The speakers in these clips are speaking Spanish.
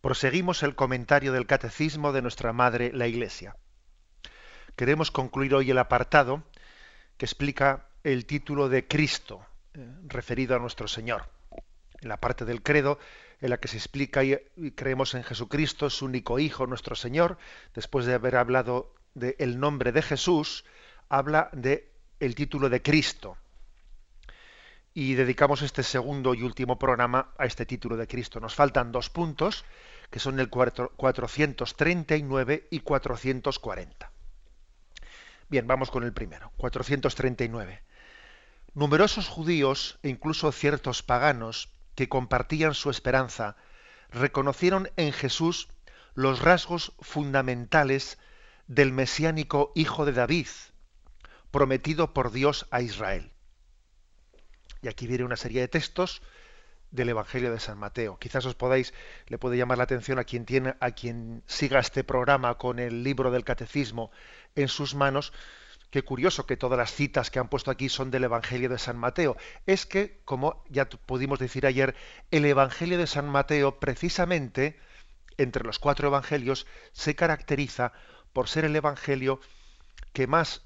proseguimos el comentario del catecismo de nuestra Madre, la Iglesia. Queremos concluir hoy el apartado que explica el título de Cristo, eh, referido a nuestro Señor. En la parte del credo, en la que se explica y, creemos en Jesucristo, su único Hijo, nuestro Señor, después de haber hablado del nombre de Jesús, habla de el título de Cristo y dedicamos este segundo y último programa a este título de Cristo. Nos faltan dos puntos, que son el 439 y 440. Bien, vamos con el primero, 439. Numerosos judíos e incluso ciertos paganos que compartían su esperanza reconocieron en Jesús los rasgos fundamentales del mesiánico hijo de David, prometido por Dios a Israel. Y aquí viene una serie de textos del Evangelio de San Mateo. Quizás os podáis, le puede llamar la atención a quien tiene, a quien siga este programa con el libro del catecismo en sus manos. Qué curioso que todas las citas que han puesto aquí son del Evangelio de San Mateo. Es que, como ya pudimos decir ayer, el Evangelio de San Mateo, precisamente, entre los cuatro evangelios, se caracteriza por ser el Evangelio que más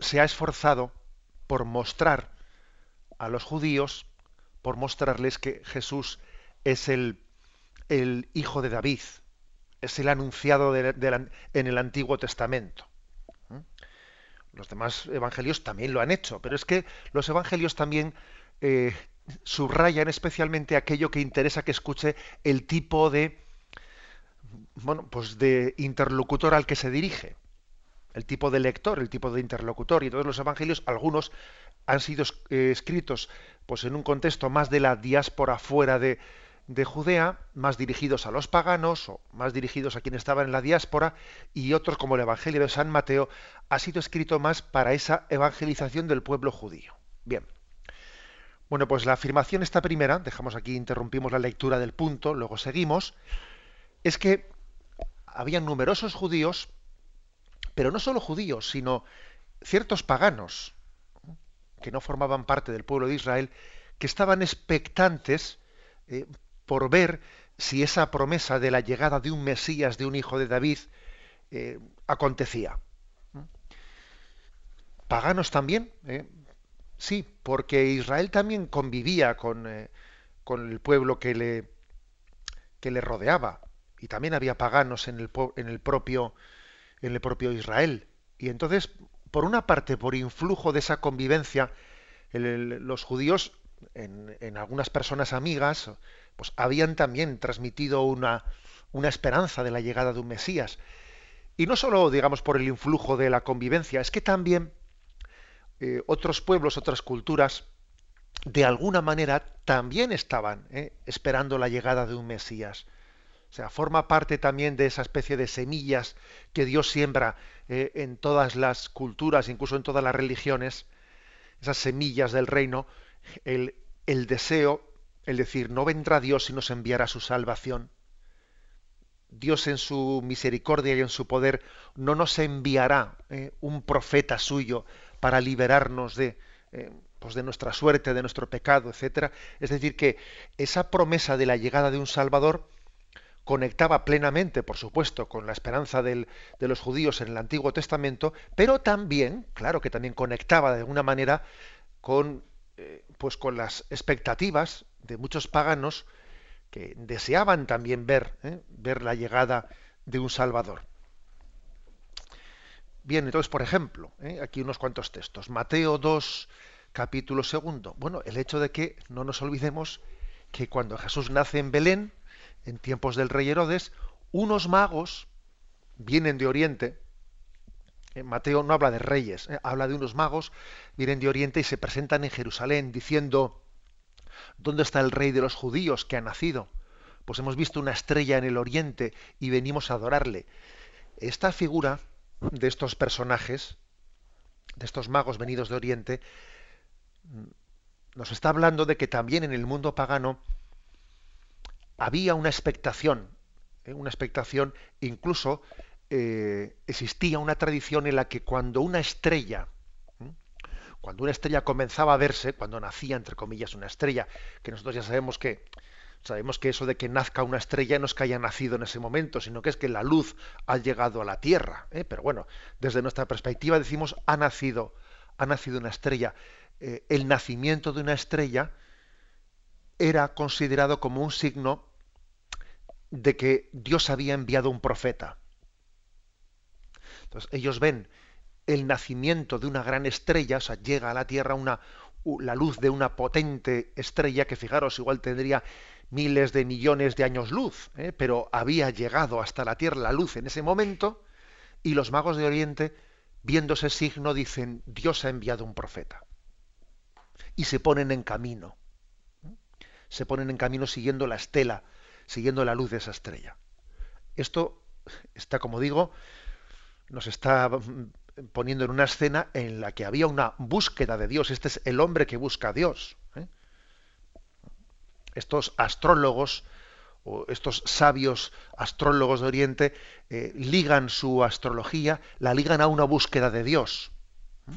se ha esforzado por mostrar a los judíos por mostrarles que Jesús es el, el hijo de David, es el anunciado en el Antiguo Testamento. ¿Mm? Los demás evangelios también lo han hecho, pero es que los evangelios también eh, subrayan especialmente aquello que interesa que escuche el tipo de bueno, pues de interlocutor al que se dirige, el tipo de lector, el tipo de interlocutor. Y todos los evangelios, algunos han sido eh, escritos pues en un contexto más de la diáspora fuera de, de Judea, más dirigidos a los paganos o más dirigidos a quienes estaban en la diáspora, y otros como el Evangelio de San Mateo ha sido escrito más para esa evangelización del pueblo judío. Bien. Bueno, pues la afirmación esta primera, dejamos aquí, interrumpimos la lectura del punto, luego seguimos, es que había numerosos judíos, pero no solo judíos, sino ciertos paganos, que no formaban parte del pueblo de Israel, que estaban expectantes eh, por ver si esa promesa de la llegada de un Mesías, de un hijo de David, eh, acontecía. Paganos también, eh, sí, porque Israel también convivía con, con, el pueblo que le, que le rodeaba, y también había paganos en el, en el propio en el propio Israel. Y entonces por una parte, por influjo de esa convivencia, los judíos, en, algunas personas amigas, pues habían también transmitido una, esperanza de la llegada de un Mesías. Y no solo, digamos, por el influjo de la convivencia, es que también eh, otros pueblos, otras culturas, de alguna manera también estaban eh, esperando la llegada de un Mesías. O sea, forma parte también de esa especie de semillas que Dios siembra eh, en todas las culturas, incluso en todas las religiones, esas semillas del reino, el, el deseo, el decir, no vendrá Dios y nos enviará su salvación. Dios en su misericordia y en su poder no nos enviará eh, un profeta suyo para liberarnos de, eh, pues de nuestra suerte, de nuestro pecado, etcétera. Es decir, que esa promesa de la llegada de un Salvador conectaba plenamente, por supuesto, con la esperanza de los judíos en el Antiguo Testamento, pero también, claro que también conectaba de alguna manera con, eh, pues con las expectativas de muchos paganos que deseaban también ver, ¿eh? ver la llegada de un Salvador. Bien, entonces, por ejemplo, ¿eh? aquí unos cuantos textos. Mateo 2, capítulo segundo. Bueno, el hecho de que no nos olvidemos que cuando Jesús nace en Belén, en tiempos del rey Herodes, unos magos vienen de Oriente. Eh, Mateo no habla de reyes, eh, habla de unos magos, vienen de Oriente y se presentan en Jerusalén diciendo, ¿dónde está el rey de los judíos que ha nacido? pues hemos visto una estrella en el oriente y venimos a adorarle. Esta figura de estos personajes, de estos magos venidos de oriente, nos está hablando de que también en el mundo pagano había una expectación, ¿eh? una expectación, incluso eh, existía una tradición en la que cuando una estrella, cuando una estrella comenzaba a verse, cuando nacía, entre comillas, una estrella, que nosotros ya sabemos que sabemos que eso de que nazca una estrella no es que haya nacido en ese momento, sino que es que la luz ha llegado a la Tierra. ¿eh? Pero bueno, desde nuestra perspectiva decimos ha nacido, ha nacido una estrella. El nacimiento de una estrella era considerado como un signo de que Dios había enviado un profeta. Entonces ellos ven el nacimiento de una gran estrella, o sea, llega a la Tierra una, la luz de una potente estrella que fijaros igual tendría miles de millones de años luz, ¿eh? pero había llegado hasta la Tierra la luz en ese momento y los magos de Oriente, viendo ese signo, dicen, Dios ha enviado un profeta. Y se ponen en camino. Se ponen en camino siguiendo la estela, siguiendo la luz de esa estrella. Esto está, como digo, nos está poniendo en una escena en la que había una búsqueda de Dios. Este es el hombre que busca a Dios. ¿eh? Estos astrólogos o estos sabios astrólogos de Oriente eh, ligan su astrología, la ligan a una búsqueda de Dios. ¿eh?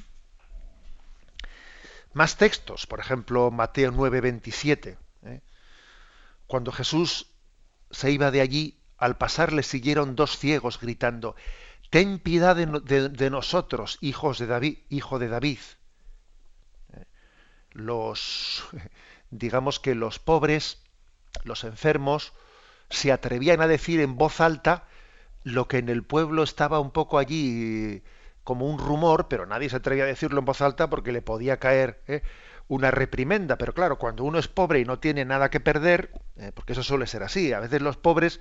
Más textos, por ejemplo, Mateo 9, 27. Cuando Jesús se iba de allí, al pasar le siguieron dos ciegos gritando, ten piedad de, nosotros, hijos de David, hijo de David. Eh, los, digamos que los pobres, los enfermos, se atrevían a decir en voz alta lo que en el pueblo estaba un poco allí como un rumor, pero nadie se atrevía a decirlo en voz alta porque le podía caer eh, una reprimenda. Pero claro, cuando uno es pobre y no tiene nada que perder, eh, porque eso suele ser así, a veces los pobres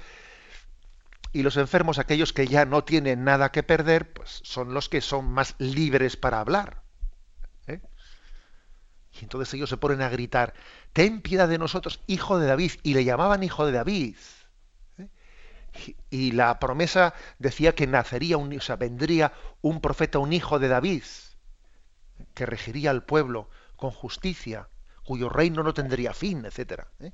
y los enfermos, aquellos que ya no tienen nada que perder, pues son los que son más libres para hablar. ¿eh? Y entonces ellos se ponen a gritar, ten piedad de nosotros, hijo de David, y le llamaban hijo de David. ¿eh? Y, la promesa decía que nacería, un, o vendría un profeta, un hijo de David, que regiría al pueblo con justicia, cuyo reino no tendría fin, etcétera. ¿eh?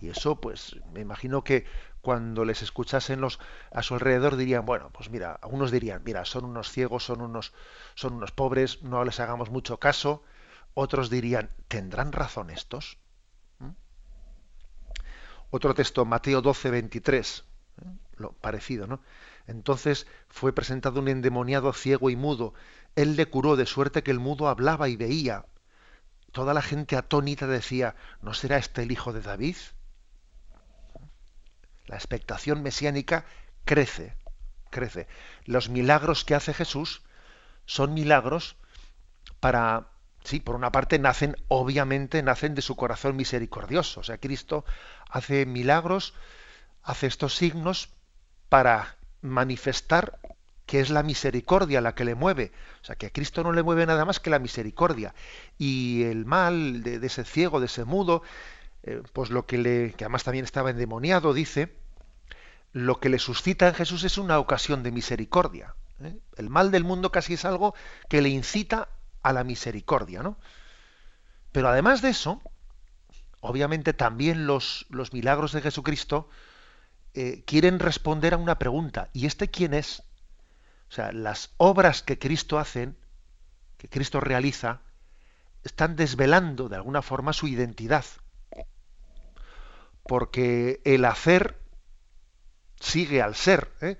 Y eso, pues, me imagino que cuando les escuchasen los a su alrededor dirían, bueno, pues mira, algunos dirían, mira, son unos ciegos, son unos, son unos pobres, no les hagamos mucho caso. Otros dirían, ¿tendrán razón estos? ¿Mm? Otro texto, Mateo 12, 23, ¿eh? lo parecido, ¿no? Entonces fue presentado un endemoniado ciego y mudo. Él le curó de suerte que el mudo hablaba y veía. Toda la gente atónita decía, ¿no será este el hijo de David? La expectación mesiánica crece, crece. Los milagros que hace Jesús son milagros para, sí, por una parte nacen, obviamente, nacen de su corazón misericordioso. O sea, Cristo hace milagros, hace estos signos para manifestar que es la misericordia la que le mueve. O sea, que a Cristo no le mueve nada más que la misericordia. Y el mal de, ese ciego, de ese mudo, eh, pues lo que le, que además también estaba endemoniado, dice, lo que le suscita en Jesús es una ocasión de misericordia. ¿eh? El mal del mundo casi es algo que le incita a la misericordia, ¿no? Pero además de eso, obviamente también los, los milagros de Jesucristo eh, quieren responder a una pregunta. ¿Y este quién es? O sea, las obras que Cristo hace, que Cristo realiza, están desvelando de alguna forma su identidad. Porque el hacer sigue al ser. ¿eh?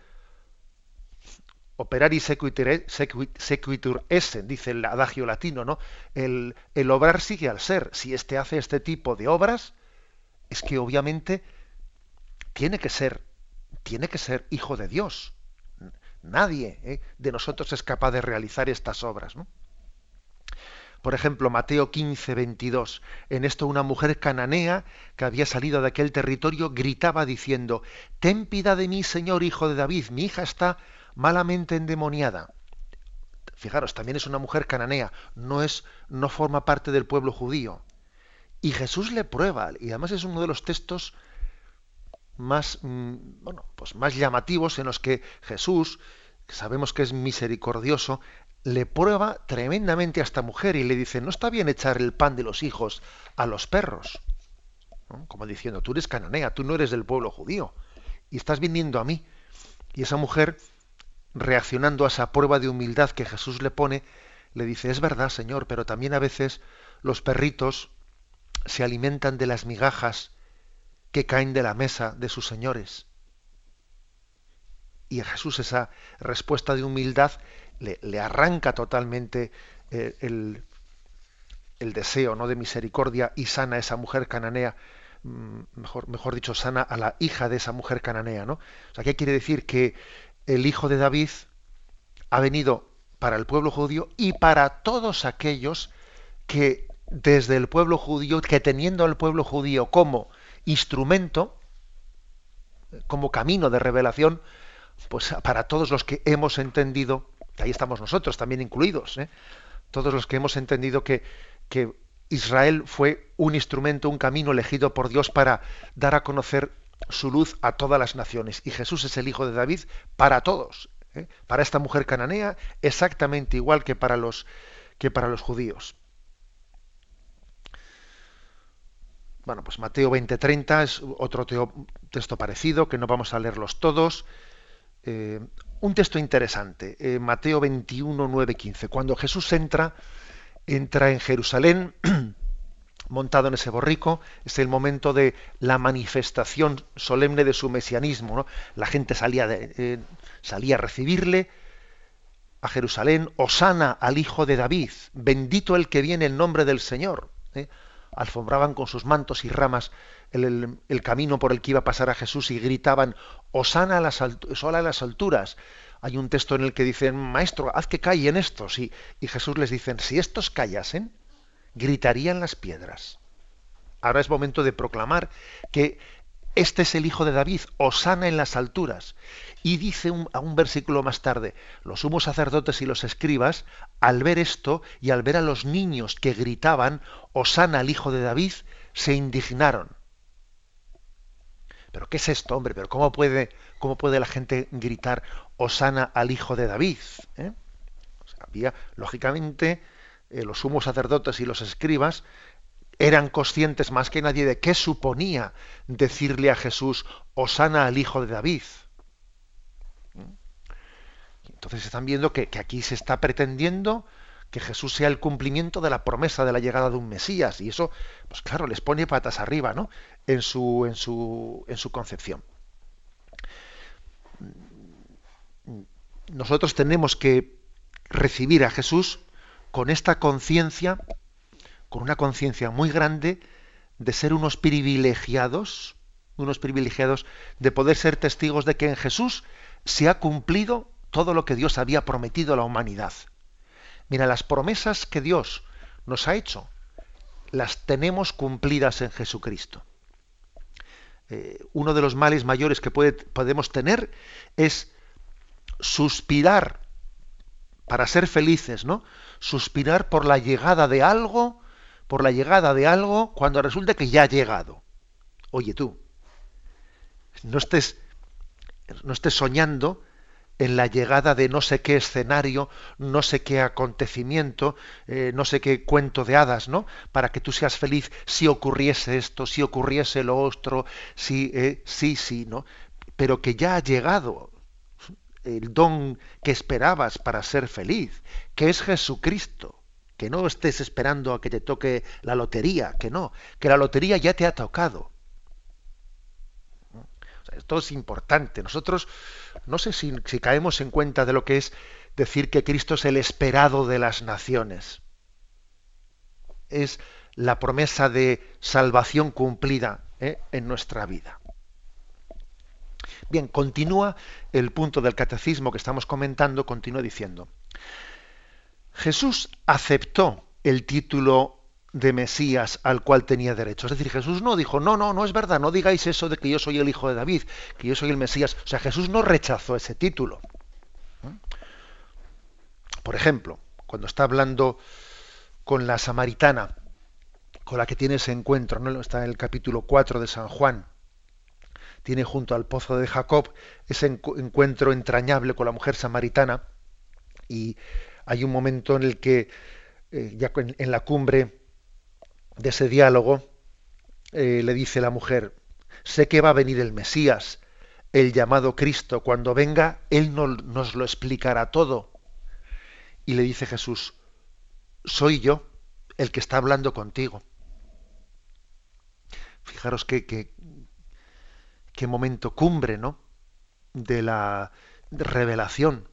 Operari sequitur, sequitur esse, dice el adagio latino, ¿no? El, el obrar sigue al ser. Si éste hace este tipo de obras, es que obviamente tiene que ser, tiene que ser hijo de Dios. Nadie ¿eh? de nosotros es capaz de realizar estas obras. ¿no? Por ejemplo, Mateo 15, 22. En esto una mujer cananea que había salido de aquel territorio gritaba diciendo, Ten de mí, Señor, hijo de David, mi hija está malamente endemoniada. Fijaros, también es una mujer cananea, no es, no forma parte del pueblo judío. Y Jesús le prueba, y además es uno de los textos más, mm, bueno, pues más llamativos en los que Jesús, que sabemos que es misericordioso, le prueba tremendamente a esta mujer y le dice, no está bien echar el pan de los hijos a los perros. Como diciendo, tú eres cananea, tú no eres del pueblo judío y estás viniendo a mí. Y esa mujer, reaccionando a esa prueba de humildad que Jesús le pone, le dice, es verdad, Señor, pero también a veces los perritos se alimentan de las migajas que caen de la mesa de sus señores. Y a Jesús esa respuesta de humildad le, arranca totalmente eh, el, el, deseo ¿no? de misericordia y sana a esa mujer cananea, mm, mejor, mejor dicho, sana a la hija de esa mujer cananea. ¿no? O sea, ¿qué quiere decir? Que el hijo de David ha venido para el pueblo judío y para todos aquellos que desde el pueblo judío, que teniendo al pueblo judío como instrumento, como camino de revelación, pues para todos los que hemos entendido, ahí estamos nosotros también incluidos, ¿eh? todos los que hemos entendido que, que Israel fue un instrumento, un camino elegido por Dios para dar a conocer su luz a todas las naciones. Y Jesús es el Hijo de David para todos, ¿eh? para esta mujer cananea, exactamente igual que para los, que para los judíos. Bueno, pues Mateo 20:30 es otro texto parecido, que no vamos a leerlos todos. Eh, un texto interesante, eh, Mateo 21, 9, 15. Cuando Jesús entra, entra en Jerusalén, montado en ese borrico, es el momento de la manifestación solemne de su mesianismo. La gente salía, eh, salía a recibirle a Jerusalén, Osana al Hijo de David, bendito el que viene en nombre del Señor alfombraban con sus mantos y ramas el, camino por el que iba a pasar a Jesús y gritaban, Osana a las, a las alturas. Hay un texto en el que dicen, Maestro, haz que callen estos. Y, y Jesús les dice, si estos callasen, gritarían las piedras. Ahora es momento de proclamar que este es el Hijo de David, Osana en las alturas. Y dice a un versículo más tarde, los sumos sacerdotes y los escribas, al ver esto y al ver a los niños que gritaban, Osana al Hijo de David, se indignaron. ¿Pero qué es esto, hombre? ¿Pero cómo puede, cómo puede la gente gritar Osana al Hijo de David? ¿Eh? había, lógicamente, eh, los sumos sacerdotes y los escribas eran conscientes más que nadie de qué suponía decirle a Jesús, Osana al Hijo de David. Entonces están viendo que, aquí se está pretendiendo que Jesús sea el cumplimiento de la promesa de la llegada de un Mesías. Y eso, pues claro, les pone patas arriba, ¿no? En su, en su, en su concepción. Nosotros tenemos que recibir a Jesús con esta conciencia, con una conciencia muy grande de ser unos privilegiados, unos privilegiados de poder ser testigos de que en Jesús se ha cumplido todo lo que Dios había prometido a la humanidad. Mira, las promesas que Dios nos ha hecho, las tenemos cumplidas en Jesucristo. Eh, uno de los males mayores que podemos tener es suspirar para ser felices, ¿no? Suspirar por la llegada de algo, por la llegada de algo cuando resulta que ya ha llegado. Oye tú, no estés, no estés soñando en la llegada de no sé qué escenario, no sé qué acontecimiento, eh, no sé qué cuento de hadas, ¿no? Para que tú seas feliz si ocurriese esto, si ocurriese lo otro, si, eh, sí, sí, ¿no? Pero que ya ha llegado el don que esperabas para ser feliz, que es Jesucristo. Que no estés esperando a que te toque la lotería, que no, que la lotería ya te ha tocado esto es importante. Nosotros no sé si, caemos en cuenta de lo que es decir que Cristo es el esperado de las naciones. Es la promesa de salvación cumplida ¿eh? en nuestra vida. Bien, continúa el punto del catecismo que estamos comentando, continúa diciendo, Jesús aceptó el título de Mesías al cual tenía derecho. Es decir, Jesús no dijo, no, no, no es verdad, no digáis eso de que yo soy el hijo de David, que yo soy el Mesías. O sea, Jesús no rechazó ese título. ¿Mm? Por ejemplo, cuando está hablando con la samaritana, con la que tiene ese encuentro, ¿no? está en el capítulo 4 de San Juan, tiene junto al pozo de Jacob ese encuentro entrañable con la mujer samaritana y hay un momento en el que eh, ya en, la cumbre de ese diálogo eh, le dice la mujer, sé que va a venir el Mesías, el llamado Cristo, cuando venga, Él nos lo explicará todo. Y le dice Jesús, soy yo el que está hablando contigo. Fijaros qué, qué, momento cumbre, ¿no? De la revelación.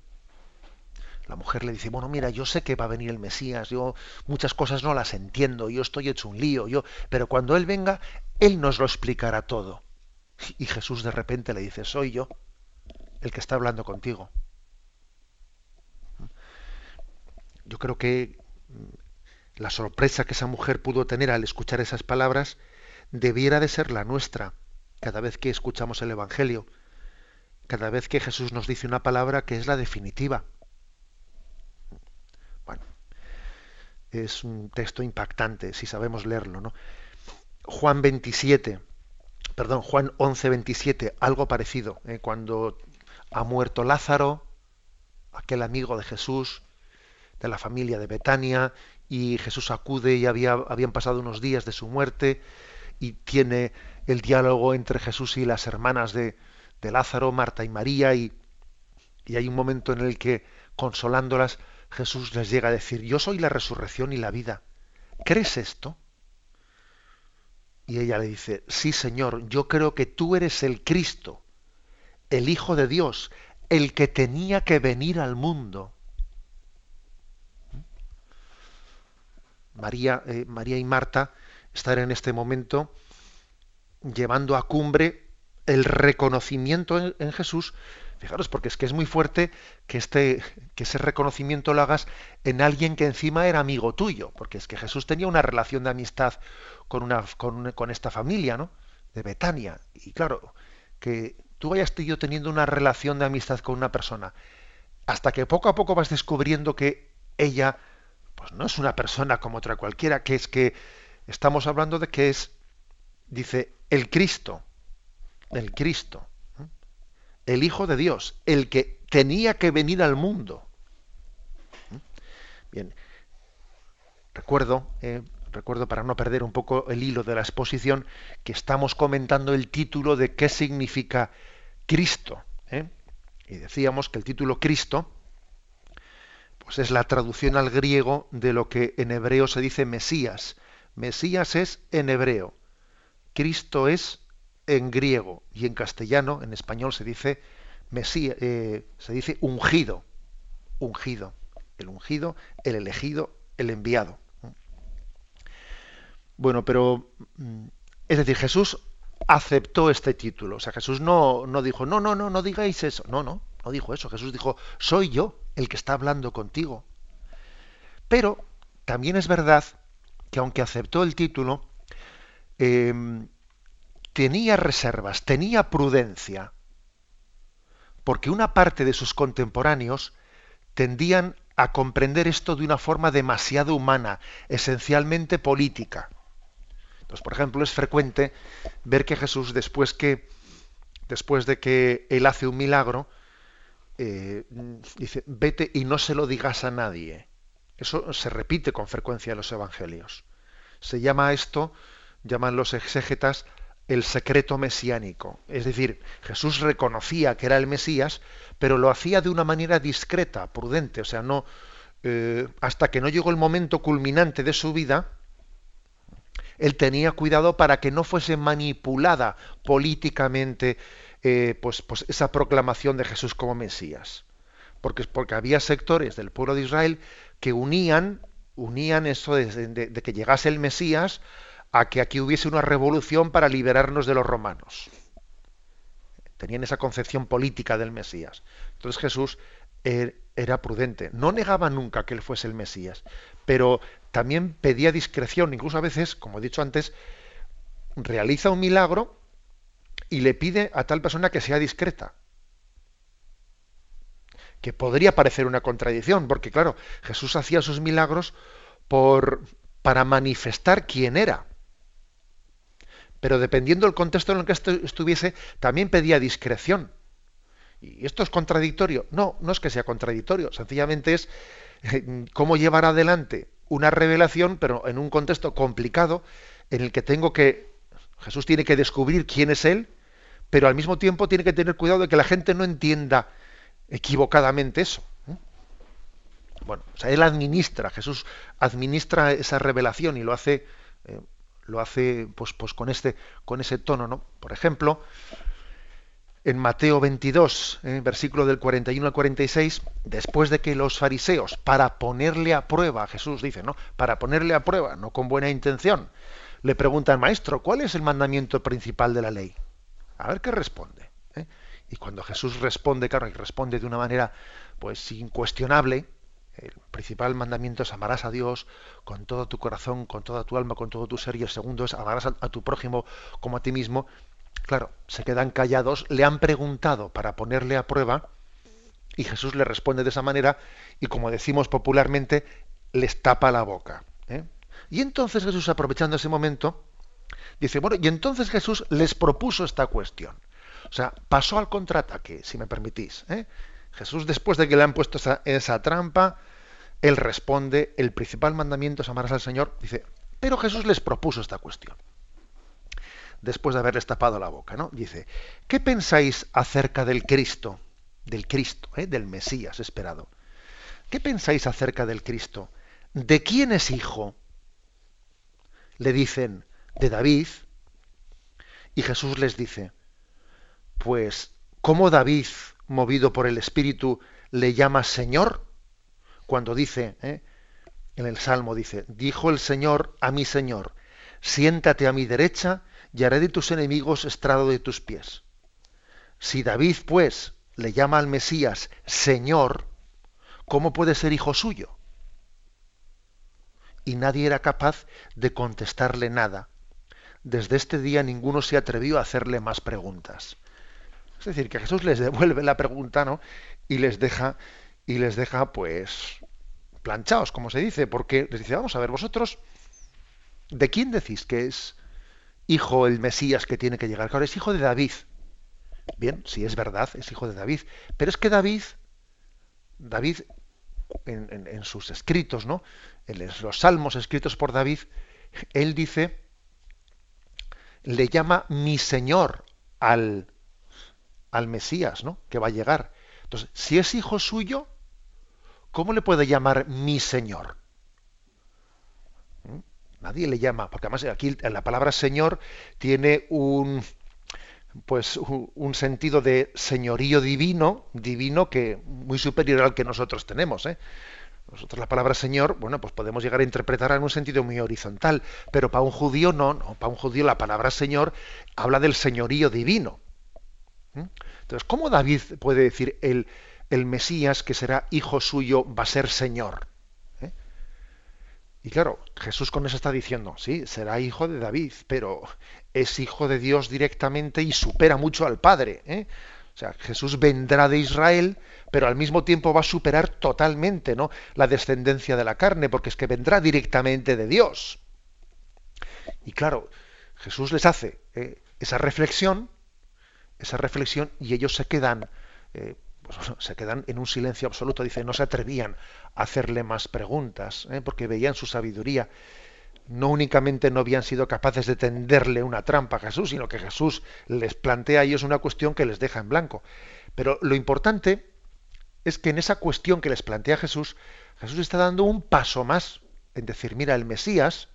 La mujer le dice, bueno, mira, yo sé que va a venir el Mesías, yo muchas cosas no las entiendo, yo estoy hecho un lío, yo, pero cuando Él venga, Él nos lo explicará todo. Y Jesús de repente le dice, soy yo el que está hablando contigo. Yo creo que mm, la sorpresa que esa mujer pudo tener al escuchar esas palabras debiera de ser la nuestra cada vez que escuchamos el Evangelio, cada vez que Jesús nos dice una palabra que es la definitiva. Es un texto impactante si sabemos leerlo, ¿no? Juan 27, perdón, Juan 11, 27, algo parecido, ¿eh? cuando ha muerto Lázaro, aquel amigo de Jesús, de la familia de Betania, y Jesús acude y había, habían pasado unos días de su muerte, y tiene el diálogo entre Jesús y las hermanas de, de Lázaro, Marta y María, y, y hay un momento en el que, consolándolas, Jesús les llega a decir, yo soy la resurrección y la vida. ¿Crees esto? Y ella le dice, sí Señor, yo creo que tú eres el Cristo, el Hijo de Dios, el que tenía que venir al mundo. María, eh, María y Marta estar en este momento llevando a cumbre el reconocimiento en, Jesús. Fijaros, porque es que es muy fuerte que, este, que ese reconocimiento lo hagas en alguien que encima era amigo tuyo, porque es que Jesús tenía una relación de amistad con, una, con, con esta familia, ¿no? De Betania. Y claro, que tú hayas ido teniendo una relación de amistad con una persona, hasta que poco a poco vas descubriendo que ella, pues no es una persona como otra cualquiera, que es que estamos hablando de que es, dice, el Cristo, el Cristo, el Hijo de Dios, el que tenía que venir al mundo. Bien, recuerdo, eh, recuerdo para no perder un poco el hilo de la exposición, que estamos comentando el título de qué significa Cristo. ¿eh? Y decíamos que el título Cristo, pues es la traducción al griego de lo que en hebreo se dice Mesías, Mesías es en hebreo, Cristo es en griego y en castellano, en español se dice Mesías, eh, se dice ungido, ungido, el ungido, el elegido, el enviado. Bueno, pero mm, es decir, Jesús aceptó este título. O sea, Jesús no, no dijo, no, no, no, no digáis eso. No, no, no dijo eso. Jesús dijo, soy yo el que está hablando contigo. Pero también es verdad que aunque aceptó el título, em, tenía reservas, tenía prudencia, porque una parte de sus contemporáneos tendían a comprender esto de una forma demasiado humana, esencialmente política. Entonces, por ejemplo, es frecuente ver que Jesús, después que después de que él hace un milagro, eh, dice, vete y no se lo digas a nadie. Eso se repite con frecuencia en los evangelios. Se llama esto, llaman los exégetas, el secreto mesiánico. Es decir, Jesús reconocía que era el Mesías, pero lo hacía de una manera discreta, prudente, o sea, no eh, hasta que no llegó el momento culminante de su vida, él tenía cuidado para que no fuese manipulada políticamente eh, pues, pues esa proclamación de Jesús como Mesías. Porque, porque había sectores del pueblo de Israel que unían, unían eso de, que llegase el Mesías a que aquí hubiese una revolución para liberarnos de los romanos. Tenían esa concepción política del Mesías. Entonces Jesús er, era prudente. No negaba nunca que él fuese el Mesías, pero también pedía discreción. Incluso a veces, como he dicho antes, realiza un milagro y le pide a tal persona que sea discreta que podría parecer una contradicción, porque claro, Jesús hacía sus milagros por, para manifestar quién era. Pero dependiendo del contexto en el que estuviese, también pedía discreción. ¿Y esto es contradictorio? No, no es que sea contradictorio, sencillamente es eh, cómo llevar adelante una revelación, pero en un contexto complicado, en el que tengo que, Jesús tiene que descubrir quién es Él, pero al mismo tiempo tiene que tener cuidado de que la gente no entienda equivocadamente eso. Bueno, o sea, Él administra, Jesús administra esa revelación y lo hace, eh, lo hace pues, pues con, este, con ese tono, ¿no? Por ejemplo, en Mateo 22, eh, versículo del 41 al 46, después de que los fariseos, para ponerle a prueba, Jesús dice, ¿no? Para ponerle a prueba, no con buena intención, le preguntan, maestro, ¿cuál es el mandamiento principal de la ley? A ver qué responde. ¿eh? Y cuando Jesús responde, claro, y responde de una manera pues incuestionable, el principal mandamiento es amarás a Dios con todo tu corazón, con toda tu alma, con todo tu ser, y el segundo es amarás a tu prójimo como a ti mismo. Claro, se quedan callados, le han preguntado para ponerle a prueba y Jesús le responde de esa manera y como decimos popularmente, les tapa la boca. ¿eh? Y entonces Jesús, aprovechando ese momento, dice, bueno, y entonces Jesús les propuso esta cuestión. O sea, pasó al contraataque, si me permitís. ¿eh? Jesús, después de que le han puesto esa, trampa, él responde, el principal mandamiento es amarás al Señor, dice, pero Jesús les propuso esta cuestión después de haberles tapado la boca, ¿no? Dice, ¿qué pensáis acerca del Cristo? Del Cristo, ¿eh? del Mesías esperado. ¿Qué pensáis acerca del Cristo? ¿De quién es hijo? Le dicen, de David. Y Jesús les dice, pues, ¿cómo David, movido por el Espíritu, le llama Señor? Cuando dice, ¿eh? en el Salmo dice, dijo el Señor a mi Señor, siéntate a mi derecha y haré de tus enemigos estrado de tus pies. Si David, pues, le llama al Mesías Señor, ¿cómo puede ser hijo suyo? Y nadie era capaz de contestarle nada. Desde este día ninguno se atrevió a hacerle más preguntas. Es decir, que Jesús les devuelve la pregunta, ¿no? Y les deja, y les deja, pues, planchados, como se dice, porque les dice, vamos a ver, vosotros, ¿de quién decís que es hijo el Mesías que tiene que llegar. Claro, es hijo de David. Bien, sí es verdad, es hijo de David. Pero es que David, David, en, sus escritos, ¿no? En los salmos escritos por David, él dice, le llama mi Señor al, al Mesías, ¿no? Que va a llegar. Entonces, si es hijo suyo, ¿cómo le puede llamar mi Señor? Nadie le llama, porque además aquí la palabra Señor tiene un pues un sentido de señorío divino, divino que muy superior al que nosotros tenemos. ¿eh? Nosotros la palabra Señor, bueno, pues podemos llegar a interpretarla en un sentido muy horizontal, pero para un judío no, no, para un judío la palabra Señor habla del señorío divino. Entonces, ¿cómo David puede decir el, el Mesías que será hijo suyo va a ser Señor? Y claro, Jesús con eso está diciendo, sí, será hijo de David, pero es hijo de Dios directamente y supera mucho al Padre. ¿eh? O sea, Jesús vendrá de Israel, pero al mismo tiempo va a superar totalmente ¿no? la descendencia de la carne, porque es que vendrá directamente de Dios. Y claro, Jesús les hace ¿eh? esa reflexión, esa reflexión, y ellos se quedan eh, pues, se quedan en un silencio absoluto, dice, no se atrevían a hacerle más preguntas, ¿eh? porque veían su sabiduría. No únicamente no habían sido capaces de tenderle una trampa a Jesús, sino que Jesús les plantea a ellos una cuestión que les deja en blanco. Pero lo importante es que en esa cuestión que les plantea Jesús, Jesús está dando un paso más en decir, mira, el Mesías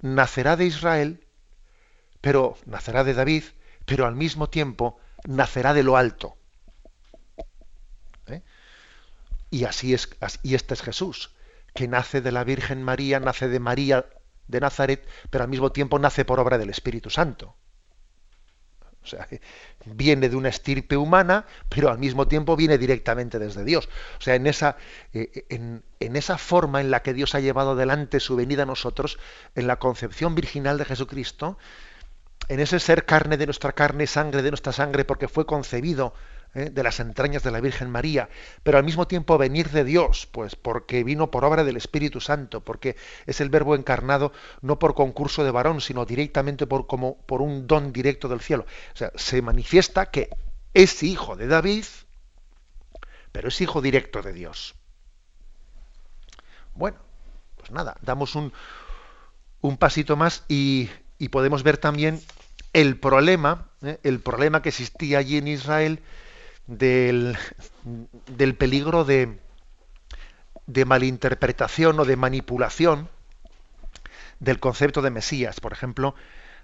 nacerá de Israel, pero nacerá de David, pero al mismo tiempo nacerá de lo alto. Y así es, y este es Jesús, que nace de la Virgen María, nace de María de Nazaret, pero al mismo tiempo nace por obra del Espíritu Santo. O sea, viene de una estirpe humana, pero al mismo tiempo viene directamente desde Dios. O sea, en esa, eh, en, esa forma en la que Dios ha llevado adelante su venida a nosotros, en la concepción virginal de Jesucristo, en ese ser carne de nuestra carne, sangre de nuestra sangre, porque fue concebido ¿eh? de las entrañas de la Virgen María, pero al mismo tiempo venir de Dios, pues porque vino por obra del Espíritu Santo, porque es el Verbo encarnado no por concurso de varón, sino directamente por, como, por un don directo del cielo. O sea, se manifiesta que es hijo de David, pero es hijo directo de Dios. Bueno, pues nada, damos un, un pasito más y, y podemos ver también el problema, ¿eh? el problema que existía allí en Israel del, del peligro de, de malinterpretación o de manipulación del concepto de Mesías. Por ejemplo,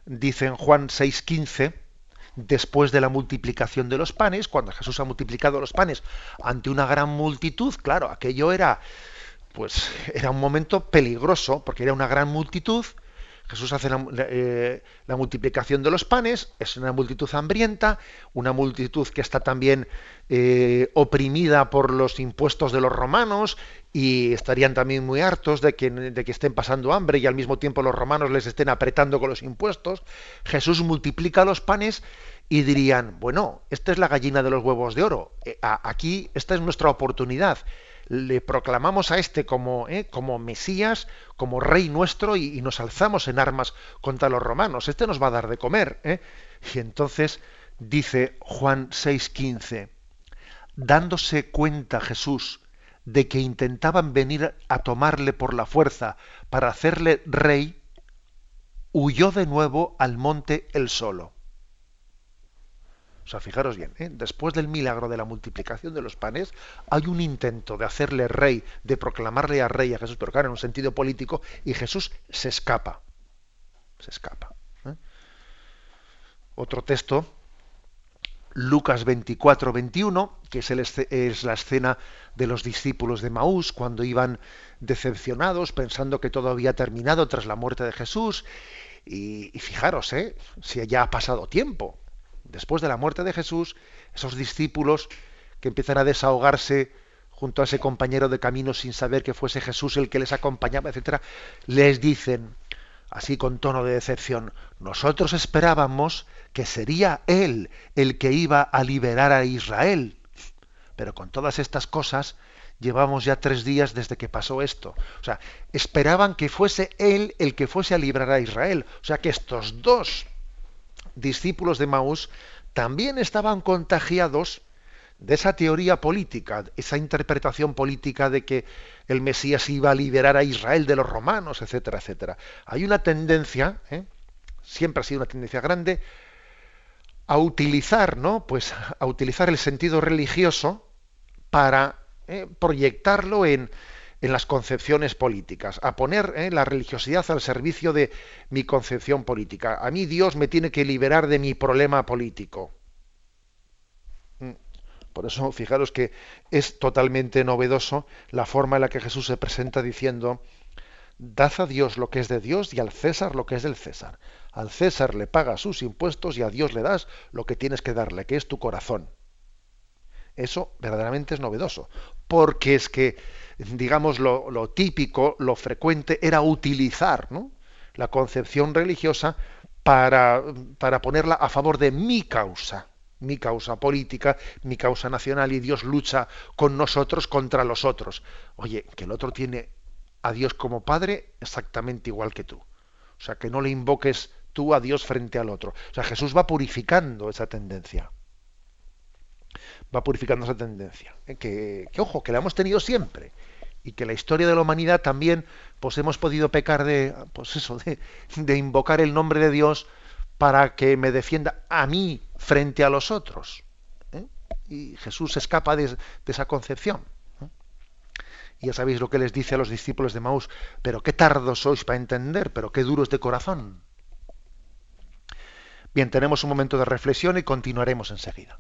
dice en Juan 6:15, después de la multiplicación de los panes, cuando Jesús ha multiplicado los panes ante una gran multitud, claro, aquello era pues era un momento peligroso porque era una gran multitud Jesús hace eh, la, multiplicación de los panes, es una multitud hambrienta, una multitud que está también eh, oprimida por los impuestos de los romanos y estarían también muy hartos de que, estén pasando hambre y al mismo tiempo los romanos les estén apretando con los impuestos. Jesús multiplica los panes y dirían, bueno, esta es la gallina de los huevos de oro, eh, aquí esta es nuestra oportunidad le proclamamos a este como, ¿eh? como Mesías, como Rey nuestro, y, nos alzamos en armas contra los romanos. Este nos va a dar de comer. ¿eh? Y entonces dice Juan 6:15, dándose cuenta Jesús de que intentaban venir a tomarle por la fuerza para hacerle rey, huyó de nuevo al monte él solo. O sea, fijaros bien, ¿eh? después del milagro de la multiplicación de los panes, hay un intento de hacerle rey, de proclamarle a rey a Jesús, pero claro, en un sentido político, y Jesús se escapa. Se escapa. ¿eh? Otro texto, Lucas 24, 21, que es, es, la escena de los discípulos de Maús cuando iban decepcionados, pensando que todo había terminado tras la muerte de Jesús. Y, y fijaros, ¿eh? si ya ha pasado tiempo después de la muerte de Jesús, esos discípulos que empiezan a desahogarse junto a ese compañero de camino sin saber que fuese Jesús el que les acompañaba, etcétera, les dicen, así con tono de decepción, nosotros esperábamos que sería Él el que iba a liberar a Israel. Pero con todas estas cosas, llevamos ya tres días desde que pasó esto. O sea, esperaban que fuese Él el que fuese a liberar a Israel. O sea, que estos dos discípulos de Maús también estaban contagiados de esa teoría política, esa interpretación política de que el Mesías iba a liberar a Israel de los romanos, etcétera, etcétera. Hay una tendencia, ¿eh? siempre ha sido una tendencia grande, a utilizar, ¿no? Pues a utilizar el sentido religioso para ¿eh? proyectarlo en, en las concepciones políticas, a poner eh, la religiosidad al servicio de mi concepción política. A mí Dios me tiene que liberar de mi problema político. Mm. Por eso, fijaros que es totalmente novedoso la forma en la que Jesús se presenta diciendo, dad a Dios lo que es de Dios y al César lo que es del César. Al César le pagas sus impuestos y a Dios le das lo que tienes que darle, que es tu corazón. Eso verdaderamente es novedoso, porque es que digamos, lo, típico, lo frecuente era utilizar la concepción religiosa para, para ponerla a favor de mi causa, mi causa política, mi causa nacional, y Dios lucha con nosotros contra los otros. Oye, que el otro tiene a Dios como Padre exactamente igual que tú. O sea, que no le invoques tú a Dios frente al otro. O sea, Jesús va purificando esa tendencia va purificando esa tendencia. ¿eh? Que, ojo, que la hemos tenido siempre. Y que la historia de la humanidad también, pues hemos podido pecar de, pues eso, de, invocar el nombre de Dios para que me defienda a mí frente a los otros. ¿eh? Y Jesús escapa de, esa concepción. Y ya sabéis lo que les dice a los discípulos de Maús, pero qué tardos sois para entender, pero qué duros de corazón. Bien, tenemos un momento de reflexión y continuaremos enseguida.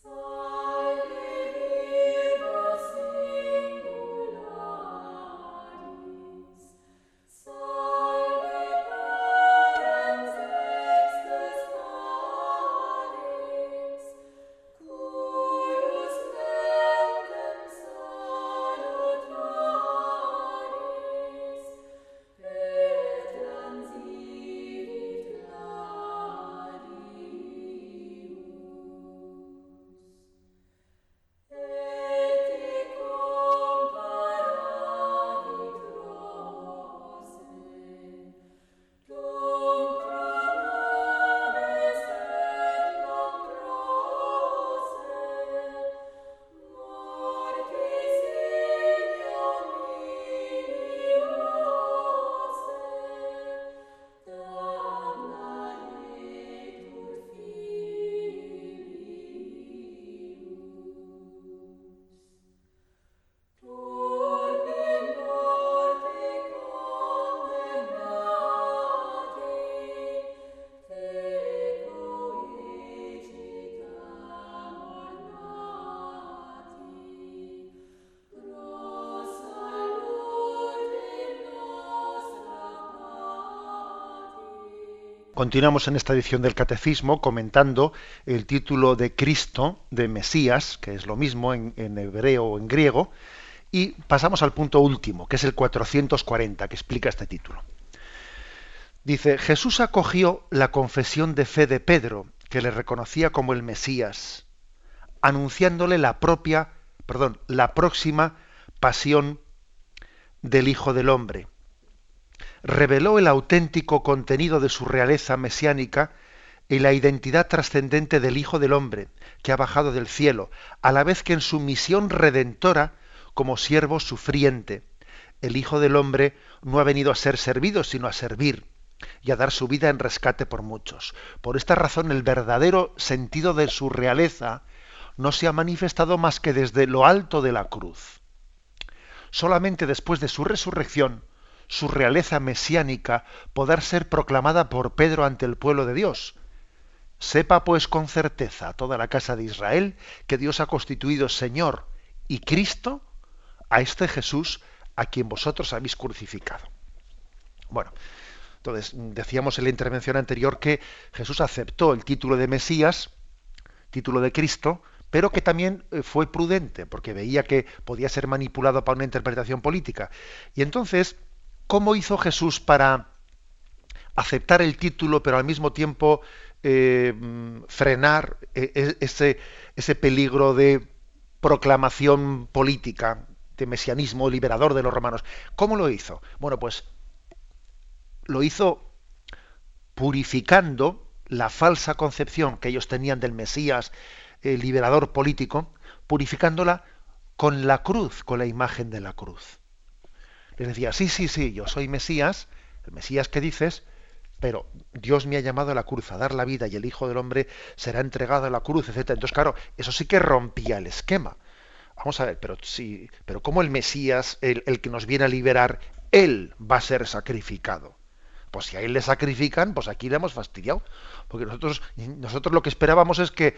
Continuamos en esta edición del Catecismo comentando el título de Cristo, de Mesías, que es lo mismo en, hebreo o en griego, y pasamos al punto último, que es el 440, que explica este título. Dice, Jesús acogió la confesión de fe de Pedro, que le reconocía como el Mesías, anunciándole la propia, perdón, la próxima pasión del Hijo del Hombre reveló el auténtico contenido de su realeza mesiánica y la identidad trascendente del Hijo del Hombre, que ha bajado del cielo, a la vez que en su misión redentora como siervo sufriente. El Hijo del Hombre no ha venido a ser servido, sino a servir y a dar su vida en rescate por muchos. Por esta razón el verdadero sentido de su realeza no se ha manifestado más que desde lo alto de la cruz. Solamente después de su resurrección, su realeza mesiánica poder ser proclamada por Pedro ante el pueblo de Dios. Sepa pues con certeza toda la casa de Israel que Dios ha constituido Señor y Cristo a este Jesús a quien vosotros habéis crucificado. Bueno, entonces decíamos en la intervención anterior que Jesús aceptó el título de Mesías, título de Cristo, pero que también eh, fue prudente porque veía que podía ser manipulado para una interpretación política. Y entonces ¿Cómo hizo Jesús para aceptar el título, pero al mismo tiempo eh, frenar e, e, ese, peligro de proclamación política, de mesianismo liberador de los romanos? ¿Cómo lo hizo? Bueno, pues lo hizo purificando la falsa concepción que ellos tenían del Mesías el liberador político, purificándola con la cruz, con la imagen de la cruz les decía, sí, sí, sí, yo soy Mesías, el Mesías que dices, pero Dios me ha llamado a la cruz a dar la vida y el Hijo del Hombre será entregado a la cruz, etc. Entonces, claro, eso sí que rompía el esquema. Vamos a ver, pero sí, pero ¿cómo el Mesías, el, el que nos viene a liberar, él va a ser sacrificado? Pues si a él le sacrifican, pues aquí le hemos fastidiado. Porque nosotros, nosotros lo que esperábamos es que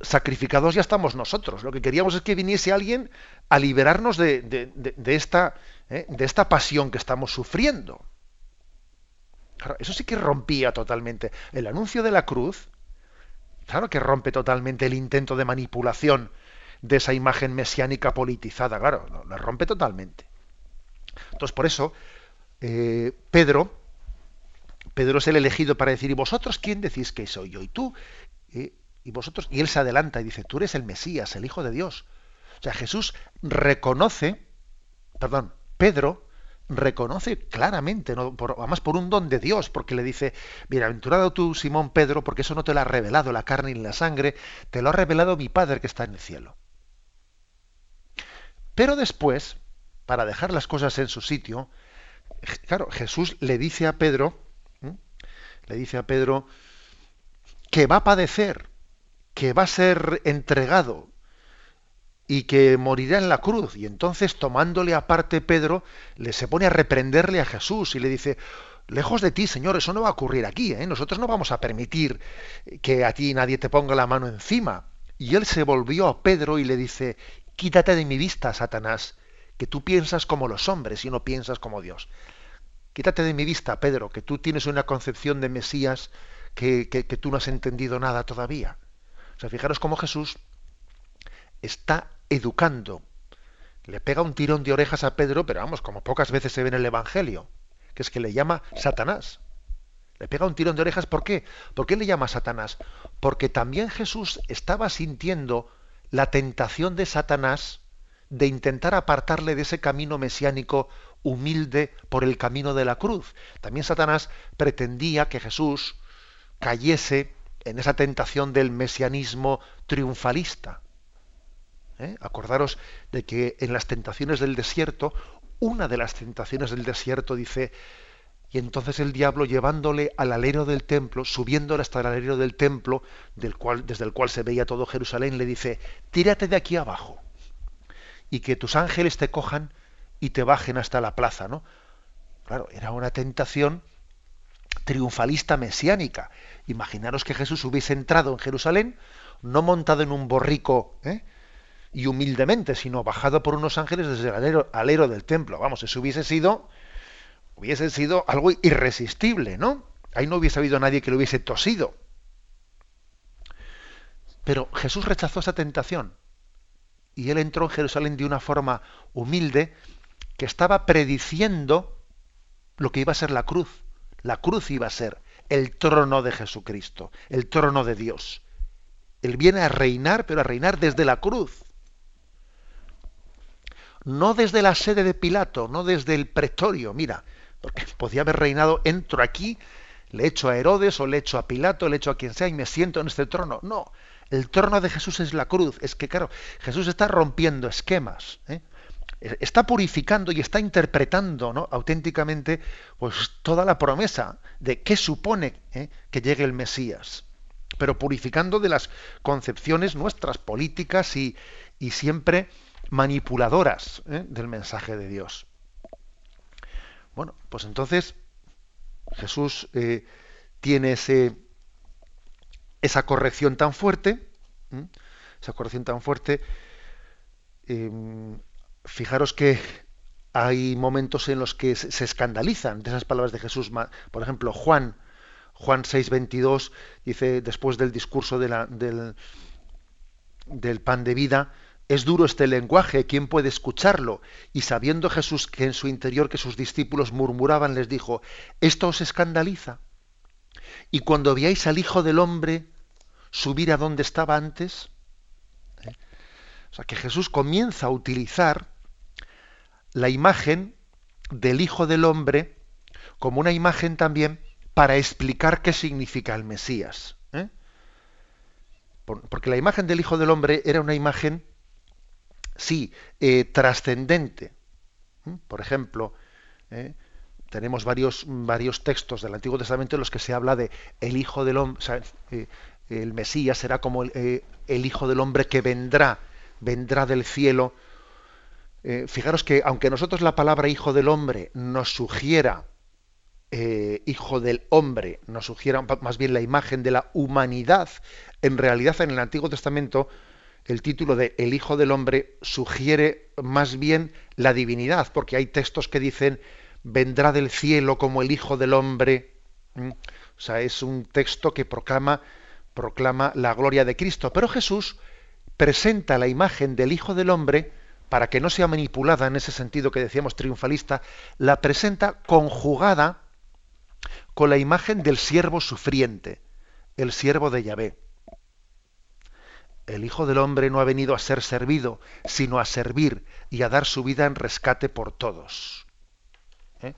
sacrificados ya estamos nosotros. Lo que queríamos es que viniese alguien a liberarnos de, esta, ¿eh? de esta pasión que estamos sufriendo. eso sí que rompía totalmente. El anuncio de la cruz, claro que rompe totalmente el intento de manipulación de esa imagen mesiánica politizada, claro, la rompe totalmente. Entonces, por eso, eh, Pedro, Pedro es el elegido para decir, ¿y vosotros quién decís que soy yo? Y tú, eh, y vosotros, y él se adelanta y dice, tú eres el Mesías, el Hijo de Dios. O sea, Jesús reconoce, perdón, Pedro reconoce claramente, además por un don de Dios, porque le dice, bienaventurado tú, Simón Pedro, porque eso no te lo ha revelado la carne ni la sangre, te lo ha revelado mi Padre que está en el cielo. Pero después, para dejar las cosas en su sitio, claro, Jesús le dice a Pedro, le dice a Pedro que va a padecer, que va a ser entregado y que morirá en la cruz. Y entonces, tomándole aparte Pedro, le se pone a reprenderle a Jesús y le dice, lejos de ti, Señor, eso no va a ocurrir aquí. ¿eh? Nosotros no vamos a permitir que a ti nadie te ponga la mano encima. Y él se volvió a Pedro y le dice, quítate de mi vista, Satanás, que tú piensas como los hombres y no piensas como Dios. Quítate de mi vista, Pedro, que tú tienes una concepción de Mesías que, que, que tú no has entendido nada todavía. O sea, fijaros cómo Jesús está educando. Le pega un tirón de orejas a Pedro, pero vamos, como pocas veces se ve en el Evangelio, que es que le llama Satanás. Le pega un tirón de orejas, ¿por qué? ¿Por qué le llama Satanás? Porque también Jesús estaba sintiendo la tentación de Satanás de intentar apartarle de ese camino mesiánico humilde por el camino de la cruz. También Satanás pretendía que Jesús cayese en esa tentación del mesianismo triunfalista. ¿Eh? Acordaros de que en las tentaciones del desierto, una de las tentaciones del desierto dice, y entonces el diablo llevándole al alero del templo, subiéndole hasta el alero del templo, del cual, desde el cual se veía todo Jerusalén, le dice, tírate de aquí abajo, y que tus ángeles te cojan y te bajen hasta la plaza, ¿no? Claro, era una tentación triunfalista mesiánica. Imaginaros que Jesús hubiese entrado en Jerusalén, no montado en un borrico ¿eh? Y humildemente, sino bajado por unos ángeles desde el alero, del templo. Vamos, eso hubiese sido, hubiese sido algo irresistible, ¿no? Ahí no hubiese habido nadie que lo hubiese tosido. Pero Jesús rechazó esa tentación. Y él entró en Jerusalén de una forma humilde que estaba prediciendo lo que iba a ser la cruz. La cruz iba a ser el trono de Jesucristo, el trono de Dios. Él viene a reinar, pero a reinar desde la cruz. No desde la sede de Pilato, no desde el pretorio, mira, porque podía haber reinado, entro aquí, le echo a Herodes o le echo a Pilato, le echo a quien sea y me siento en este trono. No, el trono de Jesús es la cruz. Es que, claro, Jesús está rompiendo esquemas. ¿eh? está purificando y está interpretando ¿no? auténticamente pues, toda la promesa de qué supone ¿eh? que llegue el Mesías, pero purificando de las concepciones nuestras políticas y, y siempre manipuladoras ¿eh? del mensaje de Dios. Bueno, pues entonces Jesús eh, tiene esa corrección tan fuerte, esa corrección tan fuerte, em, fijaros que hay momentos en los que se escandalizan de esas palabras de Jesús. Por ejemplo, Juan, Juan 6:22 dice, después del discurso del, del pan de vida, es duro este lenguaje, ¿quién puede escucharlo? Y sabiendo Jesús que en su interior que sus discípulos murmuraban, les dijo, ¿esto os escandaliza? Y cuando veáis al Hijo del Hombre subir a donde estaba antes, ¿eh? o sea que Jesús comienza a utilizar la imagen del Hijo del Hombre como una imagen también para explicar qué significa el Mesías. ¿eh? Porque la imagen del Hijo del Hombre era una imagen, sí, eh, trascendente. ¿eh? Por ejemplo, tenemos varios, varios textos del Antiguo Testamento en los que se habla de el Hijo del Hombre, el Mesías será como el Hijo del Hombre que vendrá, vendrá del cielo eh, fijaros que aunque nosotros la palabra hijo del hombre nos sugiera, eh, hijo del hombre, nos sugiera más bien la imagen de la humanidad, en realidad en el Antiguo Testamento el título de El Hijo del Hombre sugiere más bien la divinidad, porque hay textos que dicen vendrá del cielo como el Hijo del Hombre. O sea, es un texto que proclama, proclama la gloria de Cristo. Pero Jesús presenta la imagen del Hijo del Hombre para que no sea manipulada en ese sentido que decíamos triunfalista, la presenta conjugada con la imagen del siervo sufriente, el siervo de Yahvé. El Hijo del Hombre no ha venido a ser servido, sino a servir y a dar su vida en rescate por todos. ¿Eh?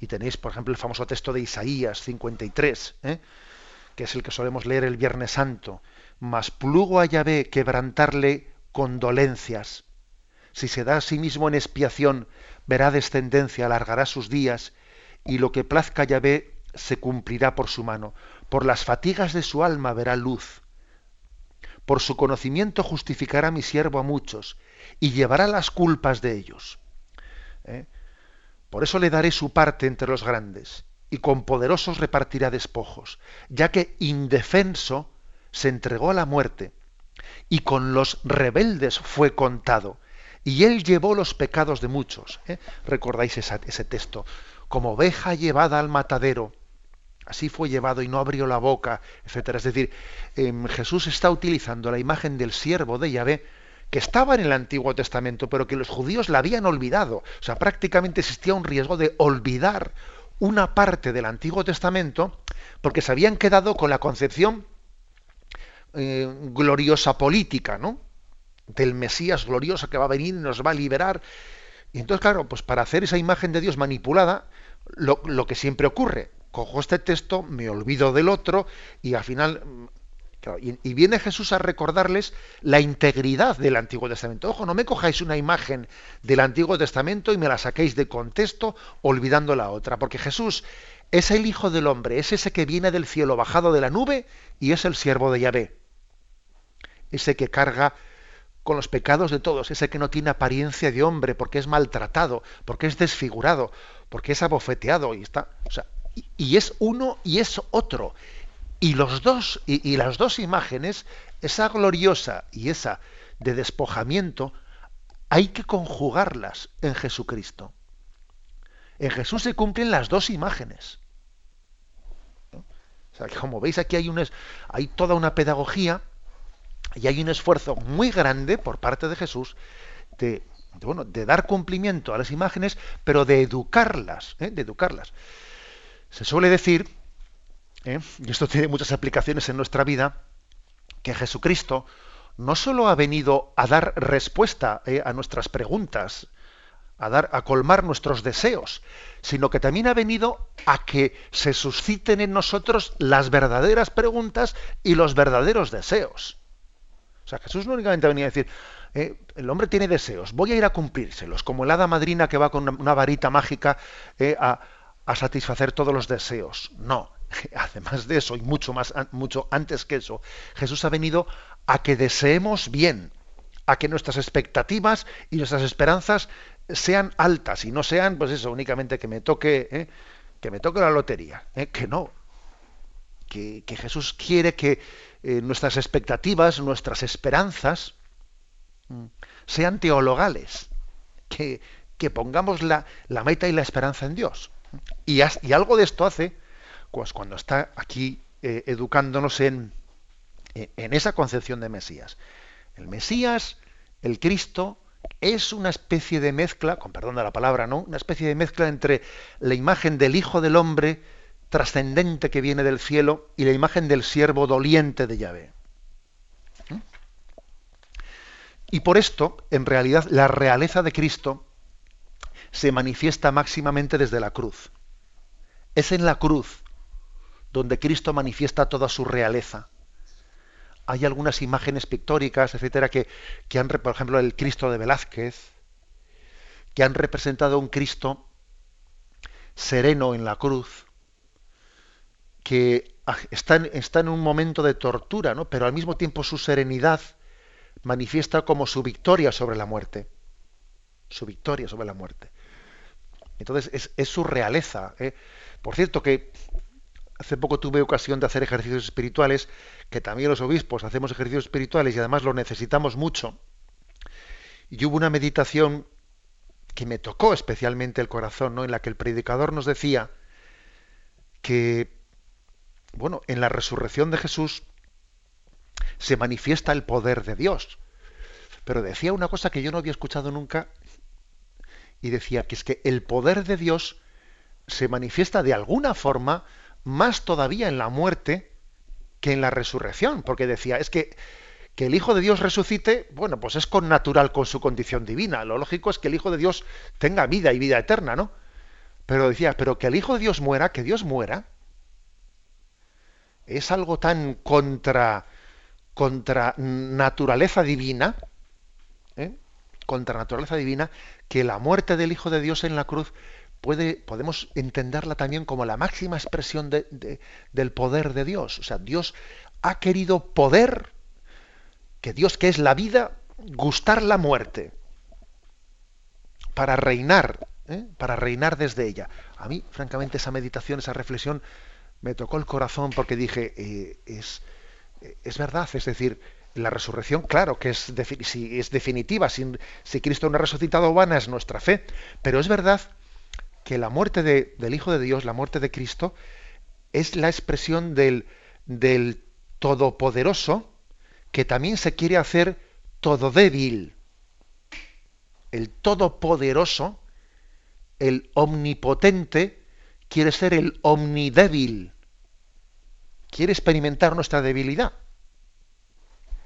Y tenéis, por ejemplo, el famoso texto de Isaías 53, ¿eh? que es el que solemos leer el Viernes Santo. Mas plugo a Yahvé quebrantarle condolencias si se da a sí mismo en expiación, verá descendencia, alargará sus días, y lo que plazca Yahvé se cumplirá por su mano. Por las fatigas de su alma verá luz. Por su conocimiento justificará mi siervo a muchos, y llevará las culpas de ellos. ¿Eh? Por eso le daré su parte entre los grandes, y con poderosos repartirá despojos, ya que indefenso se entregó a la muerte, y con los rebeldes fue contado y él llevó los pecados de muchos. ¿eh? Recordáis ese texto. Como oveja llevada al matadero, así fue llevado y no abrió la boca, etcétera. Es decir, em, Jesús está utilizando la imagen del siervo de Yahvé, que estaba en el Antiguo Testamento, pero que los judíos la habían olvidado. O sea, prácticamente existía un riesgo de olvidar una parte del Antiguo Testamento porque se habían quedado con la concepción eh, gloriosa política, ¿no? del Mesías glorioso que va a venir y nos va a liberar. Y entonces, claro, pues para hacer esa imagen de Dios manipulada, lo, que siempre ocurre, cojo este texto, me olvido del otro y al final... Mm, y, viene Jesús a recordarles la integridad del Antiguo Testamento. Ojo, no me cojáis una imagen del Antiguo Testamento y me la saquéis de contexto olvidando la otra, porque Jesús es el Hijo del Hombre, es ese que viene del cielo bajado de la nube y es el siervo de Yahvé, ese que carga con los pecados de todos, ese que no tiene apariencia de hombre, porque es maltratado, porque es desfigurado, porque es abofeteado y está, y, es uno y es otro. Y los dos, y, las dos imágenes, esa gloriosa y esa de despojamiento, hay que conjugarlas en Jesucristo. En Jesús se cumplen las dos imágenes. O sea, como veis aquí hay, un, hay toda una pedagogía y hay un esfuerzo muy grande por parte de Jesús de, bueno, de dar cumplimiento a las imágenes, pero de educarlas, ¿eh? de educarlas. Se suele decir, ¿eh? y esto tiene muchas aplicaciones en nuestra vida, que Jesucristo no solo ha venido a dar respuesta ¿eh? a nuestras preguntas, a dar a colmar nuestros deseos, sino que también ha venido a que se susciten en nosotros las verdaderas preguntas y los verdaderos deseos. O sea, Jesús no únicamente venía a decir, eh, el hombre tiene deseos, voy a ir a cumplírselos, como el hada madrina que va con una varita mágica a, a satisfacer todos los deseos. No, además de eso y mucho más mucho antes que eso, Jesús ha venido a que deseemos bien, a que nuestras expectativas y nuestras esperanzas sean altas y no sean, pues eso, únicamente que me toque, ¿eh? que me toque la lotería, ¿eh? que no, que, Jesús quiere que eh, nuestras expectativas, nuestras esperanzas mm, sean teologales, que, que pongamos la, la, meta y la esperanza en Dios. Y, algo de esto hace, pues cuando está aquí educándonos en, en esa concepción de Mesías. El Mesías, el Cristo, es una especie de mezcla, con perdón de la palabra, ¿no? Una especie de mezcla entre la imagen del Hijo del Hombre trascendente que viene del cielo y la imagen del siervo doliente de Yahvé. ¿Mm? Y por esto, en realidad, la realeza de Cristo se manifiesta máximamente desde la cruz. Es en la cruz donde Cristo manifiesta toda su realeza hay algunas imágenes pictóricas, etcétera, que, que han, por ejemplo, el Cristo de Velázquez, que han representado un Cristo sereno en la cruz, que está en, está en un momento de tortura, ¿no? pero al mismo tiempo su serenidad manifiesta como su victoria sobre la muerte. Su victoria sobre la muerte. Entonces es, es su realeza. ¿eh? Por cierto que hace poco tuve ocasión de hacer ejercicios espirituales, que también los obispos hacemos ejercicios espirituales y además lo necesitamos mucho. Y hubo una meditación que me tocó especialmente el corazón, ¿no? en la que el predicador nos decía que, bueno, en la resurrección de Jesús se manifiesta el poder de Dios. Pero decía una cosa que yo no había escuchado nunca y decía que es que el poder de Dios se manifiesta de alguna forma más todavía en la muerte que en la resurrección, porque decía, es que que el Hijo de Dios resucite, bueno, pues es con natural con su condición divina. Lo lógico es que el Hijo de Dios tenga vida y vida eterna, ¿no? Pero decía, pero que el Hijo de Dios muera, que Dios muera, es algo tan contra, contra naturaleza divina, ¿eh? contra naturaleza divina, que la muerte del Hijo de Dios en la cruz podemos entenderla también como la máxima expresión del poder de Dios. O sea, Dios ha querido poder, que Dios que es la vida, gustar la muerte, para reinar, ¿eh? para reinar desde ella. A mí, francamente, esa meditación, esa reflexión, me tocó el corazón porque dije, eh, es, es verdad, es decir, la resurrección, claro que es, si es definitiva, si, si Cristo no ha resucitado, vana es nuestra fe, pero es verdad que la muerte del Hijo de Dios, la muerte de Cristo, es la expresión del, del Todopoderoso que también se quiere hacer todo débil. El Todopoderoso, el Omnipotente, quiere ser el Omnidébil. Quiere experimentar nuestra debilidad.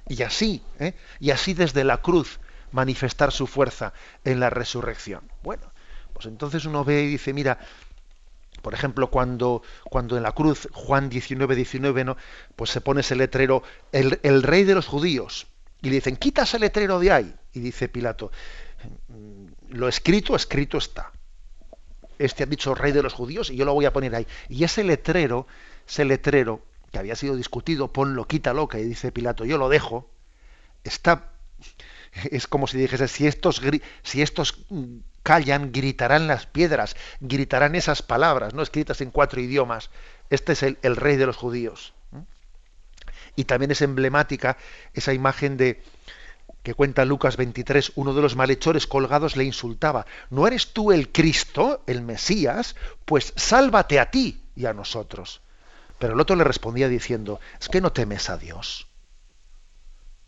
Y así, ¿eh? y así desde la cruz manifestar su fuerza en la resurrección. Bueno, pues entonces uno ve y dice, mira, por ejemplo, cuando, cuando en la cruz, Juan 19, 19, ¿no? pues se pone ese letrero, el, rey de los judíos, y le dicen, quita ese letrero de ahí. Y dice Pilato, mm, lo escrito, escrito está. Este ha dicho rey de los judíos y yo lo voy a poner ahí. Y ese letrero, ese letrero que había sido discutido, ponlo, quítalo, que dice Pilato, yo lo dejo, está, es como si dijese, si estos, estos callan, gritarán las piedras, gritarán esas palabras, no escritas en cuatro idiomas. Este es el, rey de los judíos. Y también es emblemática esa imagen de que cuenta Lucas 23, uno de los malhechores colgados le insultaba, ¿no eres tú el Cristo, el Mesías? Pues sálvate a ti y a nosotros. Pero el otro le respondía diciendo, es que no temes a Dios.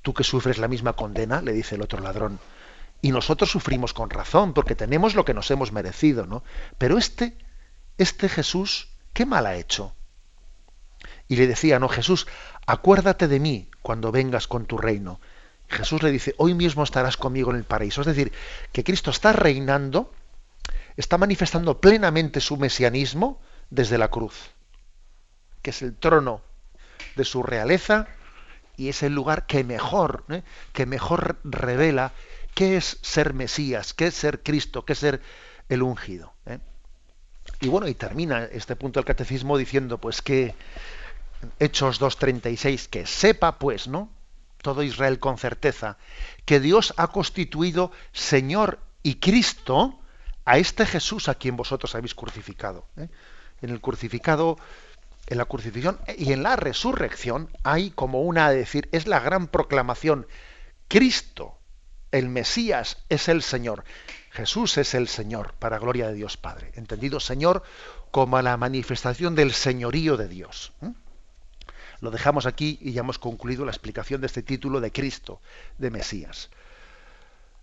Tú que sufres la misma condena, le dice el otro ladrón, y nosotros sufrimos con razón, porque tenemos lo que nos hemos merecido, ¿no? Pero este, este Jesús, ¿qué mal ha hecho? Y le decía, no, Jesús, acuérdate de mí cuando vengas con tu reino. Jesús le dice, hoy mismo estarás conmigo en el paraíso. Es decir, que Cristo está reinando, está manifestando plenamente su mesianismo desde la cruz, que es el trono de su realeza y es el lugar que mejor, que mejor revela qué es ser Mesías, qué es ser Cristo, qué es ser el ungido. ¿eh? Y bueno, y termina este punto del catecismo diciendo, pues que Hechos 2.36, que sepa pues, ¿no? Todo Israel con certeza, que Dios ha constituido Señor y Cristo a este Jesús a quien vosotros habéis crucificado. ¿eh? En el crucificado, en la crucifixión y en la resurrección hay como una a decir, es la gran proclamación. Cristo, el Mesías, es el Señor. Jesús es el Señor, para gloria de Dios Padre. Entendido Señor como la manifestación del señorío de Dios. Lo dejamos aquí y ya hemos concluido la explicación de este título de Cristo, de Mesías.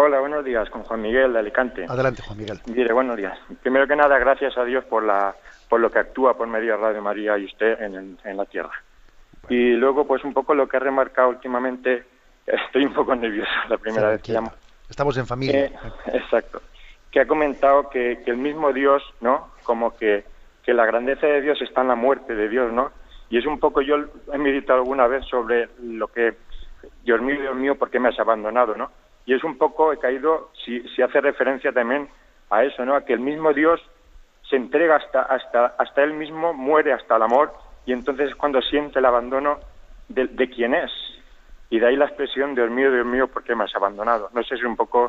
Hola, buenos días. Con Juan Miguel de Alicante. Adelante, Juan Miguel. Mire, buenos días. Primero que nada, gracias a Dios por la por lo que actúa por medio de Radio María y usted en, en la tierra. Y luego, pues un poco lo que he remarcado últimamente, estoy un poco nervioso la primera vez que llamo. Estamos en familia. Eh, exacto. Que ha comentado que, que el mismo Dios, ¿no? Como que, que la grandeza de Dios está en la muerte de Dios, ¿no? Y es un poco, yo he meditado alguna vez sobre lo que Dios mío, Dios mío, ¿por qué me has abandonado? ¿no? Y es un poco, he caído, si, si hace referencia también a eso, ¿no? A que el mismo Dios se entrega hasta, hasta, hasta él mismo, muere hasta el amor, y entonces es cuando siente el abandono de, de quién es. Y de ahí la expresión, Dios mío, Dios mío, ¿por qué me has abandonado? No sé si un poco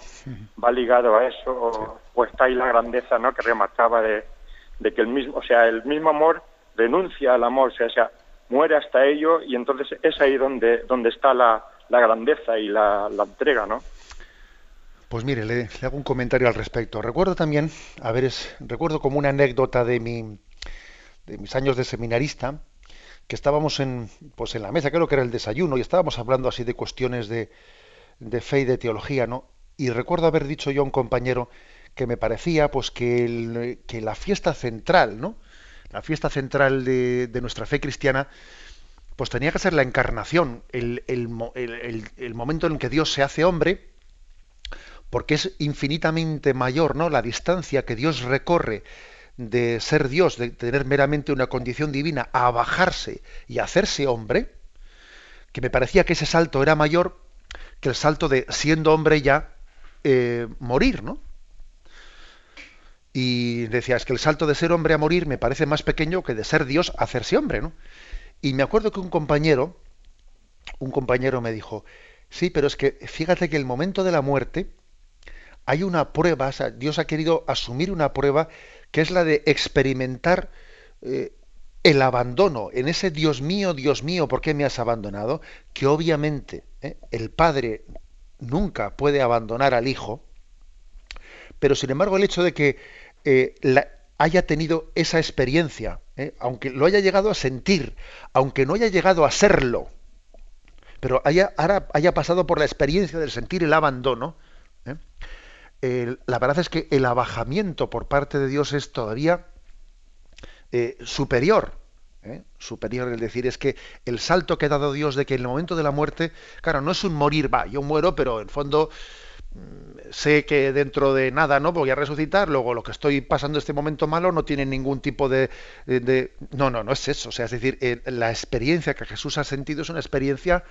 va ligado a eso, o, o está ahí la grandeza, ¿no? Que remarcaba de, de que el mismo, o sea, el mismo amor renuncia al amor, o sea, o sea muere hasta ello, y entonces es ahí donde, donde está la, la grandeza y la, entrega, ¿no? Pues mire, le, le, hago un comentario al respecto. Recuerdo también, a ver, es, recuerdo como una anécdota de mi de mis años de seminarista, que estábamos en, pues en la mesa, creo que era el desayuno, y estábamos hablando así de cuestiones de, de fe y de teología, ¿no? Y recuerdo haber dicho yo a un compañero que me parecía pues que, el, que la fiesta central, ¿no? La fiesta central de, de nuestra fe cristiana, pues tenía que ser la encarnación, el, el, el, el, momento en que Dios se hace hombre, porque es infinitamente mayor ¿no? la distancia que Dios recorre de ser Dios, de tener meramente una condición divina, a bajarse y hacerse hombre, que me parecía que ese salto era mayor que el salto de siendo hombre ya eh, morir, ¿no? Y decía, es que el salto de ser hombre a morir me parece más pequeño que de ser Dios a hacerse hombre, ¿no? Y me acuerdo que un compañero, un compañero me dijo, sí, pero es que fíjate que el momento de la muerte hay una prueba, o sea, Dios ha querido asumir una prueba que es la de experimentar eh, el abandono, en ese Dios mío, Dios mío, ¿por qué me has abandonado? Que obviamente ¿eh? el Padre nunca puede abandonar al Hijo, pero sin embargo el hecho de que eh, haya tenido esa experiencia, ¿eh? aunque lo haya llegado a sentir, aunque no haya llegado a serlo, pero haya, haya pasado por la experiencia del sentir el abandono, la verdad es que el abajamiento por parte de Dios es todavía eh, superior. ¿eh? Superior, es decir, es que el salto que ha dado Dios de que en el momento de la muerte, claro, no es un morir, va, yo muero, pero en fondo sé que dentro de nada no voy a resucitar, luego lo que estoy pasando este momento malo no tiene ningún tipo de, no, no, no es eso, o sea, es decir, eh, la experiencia que Jesús ha sentido es una experiencia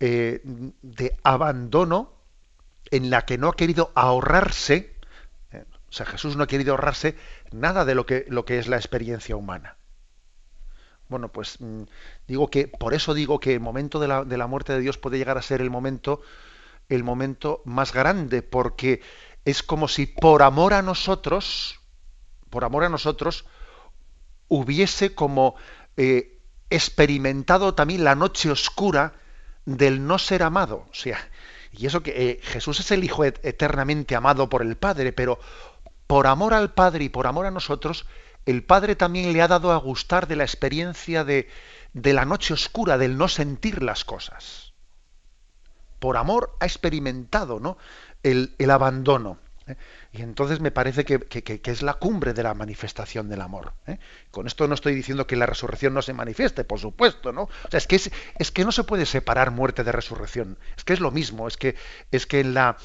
de abandono en la que no ha querido ahorrarse o sea, Jesús no ha querido ahorrarse nada de lo que, lo que es la experiencia humana. Bueno, pues mm, digo que, por eso digo que el momento de la, de la, muerte de Dios puede llegar a ser el momento, el momento más grande, porque es como si por amor a nosotros, por amor a nosotros, hubiese como eh, experimentado también la noche oscura del no ser amado. O sea, y eso que eh, Jesús es el Hijo eternamente amado por el Padre, pero por amor al Padre y por amor a nosotros, el Padre también le ha dado a gustar de la experiencia de, de la noche oscura, del no sentir las cosas. Por amor ha experimentado ¿no? el, abandono. ¿eh? Y entonces me parece que, es la cumbre de la manifestación del amor. ¿eh? Con esto no estoy diciendo que la resurrección no se manifieste, por supuesto, ¿no? O sea, es que, es que no se puede separar muerte de resurrección. Es que es lo mismo, es que, es que en la,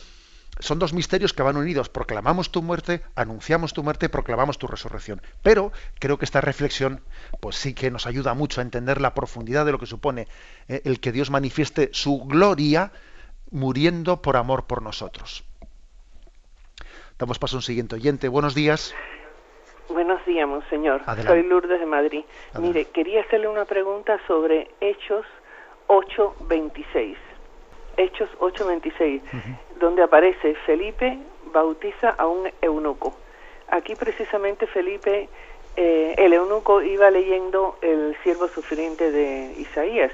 son dos misterios que van unidos. Proclamamos tu muerte, anunciamos tu muerte, proclamamos tu resurrección. Pero creo que esta reflexión, pues sí que nos ayuda mucho a entender la profundidad de lo que supone eh, el que Dios manifieste su gloria muriendo por amor por nosotros. Damos paso a un siguiente oyente. Buenos días. Buenos días, monseñor. Soy Lourdes de Madrid. Mire, quería hacerle una pregunta sobre Hechos 8:26. Hechos 8:26, donde aparece Felipe bautiza a un eunuco. Aquí precisamente Felipe, eh, el eunuco iba leyendo el siervo sufriente de Isaías,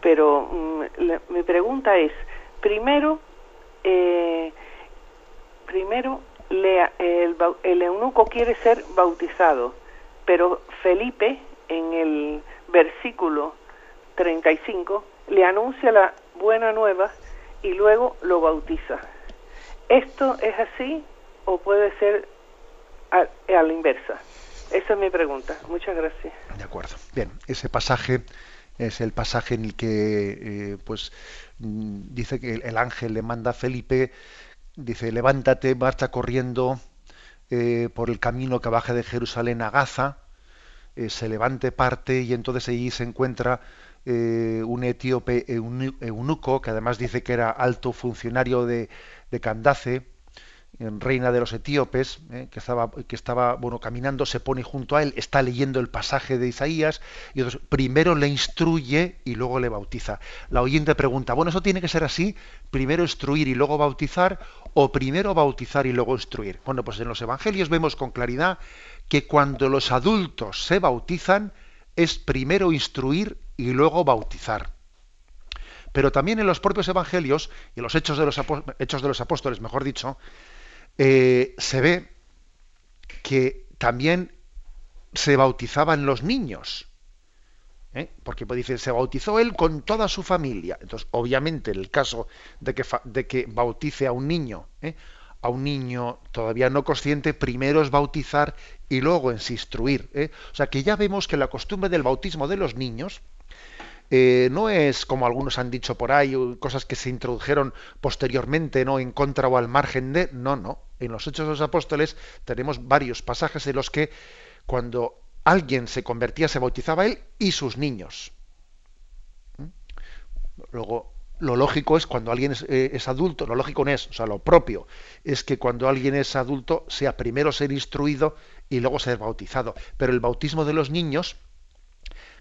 pero mm, mi pregunta es, primero, eh, primero el, el eunuco quiere ser bautizado, pero Felipe en el versículo 35 le anuncia la buena nueva y luego lo bautiza. ¿Esto es así o puede ser a, la inversa? Esa es mi pregunta. Muchas gracias. De acuerdo. Bien, ese pasaje es el pasaje en el que eh, pues mm, dice que el, ángel le manda a Felipe, dice, levántate, marcha corriendo eh, por el camino que baja de Jerusalén a Gaza, eh, se levante, parte y entonces allí se encuentra eh, un etíope eunuco, que además dice que era alto funcionario de, de Candace, reina de los etíopes, eh, que estaba, que estaba bueno, caminando, se pone junto a él, está leyendo el pasaje de Isaías, y primero le instruye y luego le bautiza. La oyente pregunta, bueno, ¿eso tiene que ser así? ¿Primero instruir y luego bautizar? ¿O primero bautizar y luego instruir? Bueno, pues en los evangelios vemos con claridad que cuando los adultos se bautizan, es primero instruir y luego bautizar. Pero también en los propios evangelios y en los hechos de los, hechos de los apóstoles, mejor dicho, eh, se ve que también se bautizaban los niños. ¿eh? Porque pues, dice, se bautizó él con toda su familia. Entonces, obviamente, en el caso de que, de que bautice a un niño, ¿eh? a un niño todavía no consciente, primero es bautizar y luego es instruir. O sea que ya vemos que la costumbre del bautismo de los niños eh, no es como algunos han dicho por ahí, cosas que se introdujeron posteriormente, no en contra o al margen de, no, no. En los Hechos de los Apóstoles tenemos varios pasajes en los que cuando alguien se convertía se bautizaba él y sus niños. ¿Mm? Luego, lo lógico es cuando alguien es, eh, es, adulto, lo lógico no es, o sea, lo propio es que cuando alguien es adulto sea primero ser instruido y luego ser bautizado. Pero el bautismo de los niños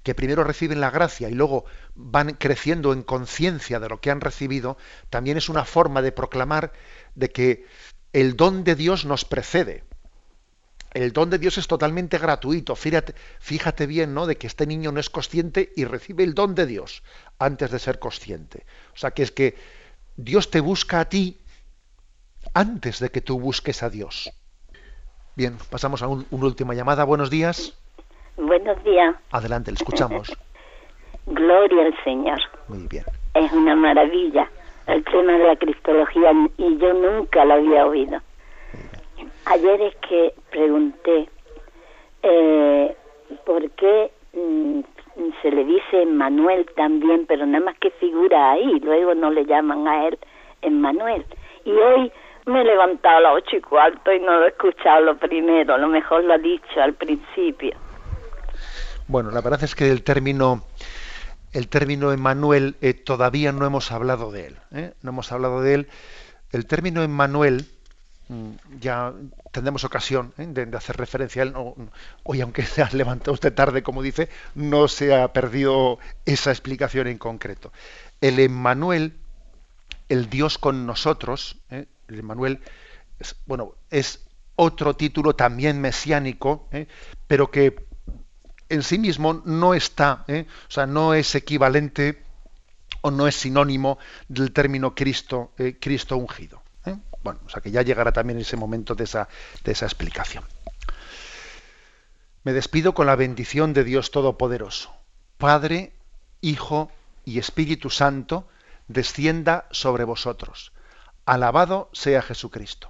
que primero reciben la gracia y luego van creciendo en conciencia de lo que han recibido, también es una forma de proclamar de que el don de Dios nos precede. el don de Dios es totalmente gratuito. Fíjate, fíjate bien, ¿no? De que este niño no es consciente y recibe el don de Dios antes de ser consciente. O sea, que es que Dios te busca a ti antes de que tú busques a Dios. Bien, pasamos a una última llamada. Buenos días. Buenos días. Adelante, le escuchamos. Gloria al Señor. Muy bien. Es una maravilla el tema de la cristología y yo nunca lo había oído. Ayer es que pregunté eh, por qué mm, se le dice Manuel también, pero nada más que figura ahí, luego no le llaman a él Manuel. Y hoy me he levantado a las ocho y cuarto y no lo he escuchado lo primero, a lo mejor lo ha dicho al principio. Bueno, la verdad es que el término el término Emmanuel eh, todavía no hemos hablado de él. ¿eh? No hemos hablado de él. El término Emmanuel mm, ya tendremos ocasión ¿eh? de, hacer referencia a él. hoy, aunque se ha levantado usted tarde, como dice, no se ha perdido esa explicación en concreto. El Emmanuel, el Dios con nosotros, el Emmanuel, bueno, es otro título también mesiánico, pero que en sí mismo no está, ¿eh? o sea, no es equivalente o no es sinónimo del término Cristo, eh, Cristo ungido. ¿eh? Bueno, o sea que ya llegará también ese momento de esa, de esa explicación. Me despido con la bendición de Dios Todopoderoso. Padre, Hijo y Espíritu Santo, descienda sobre vosotros. Alabado sea Jesucristo.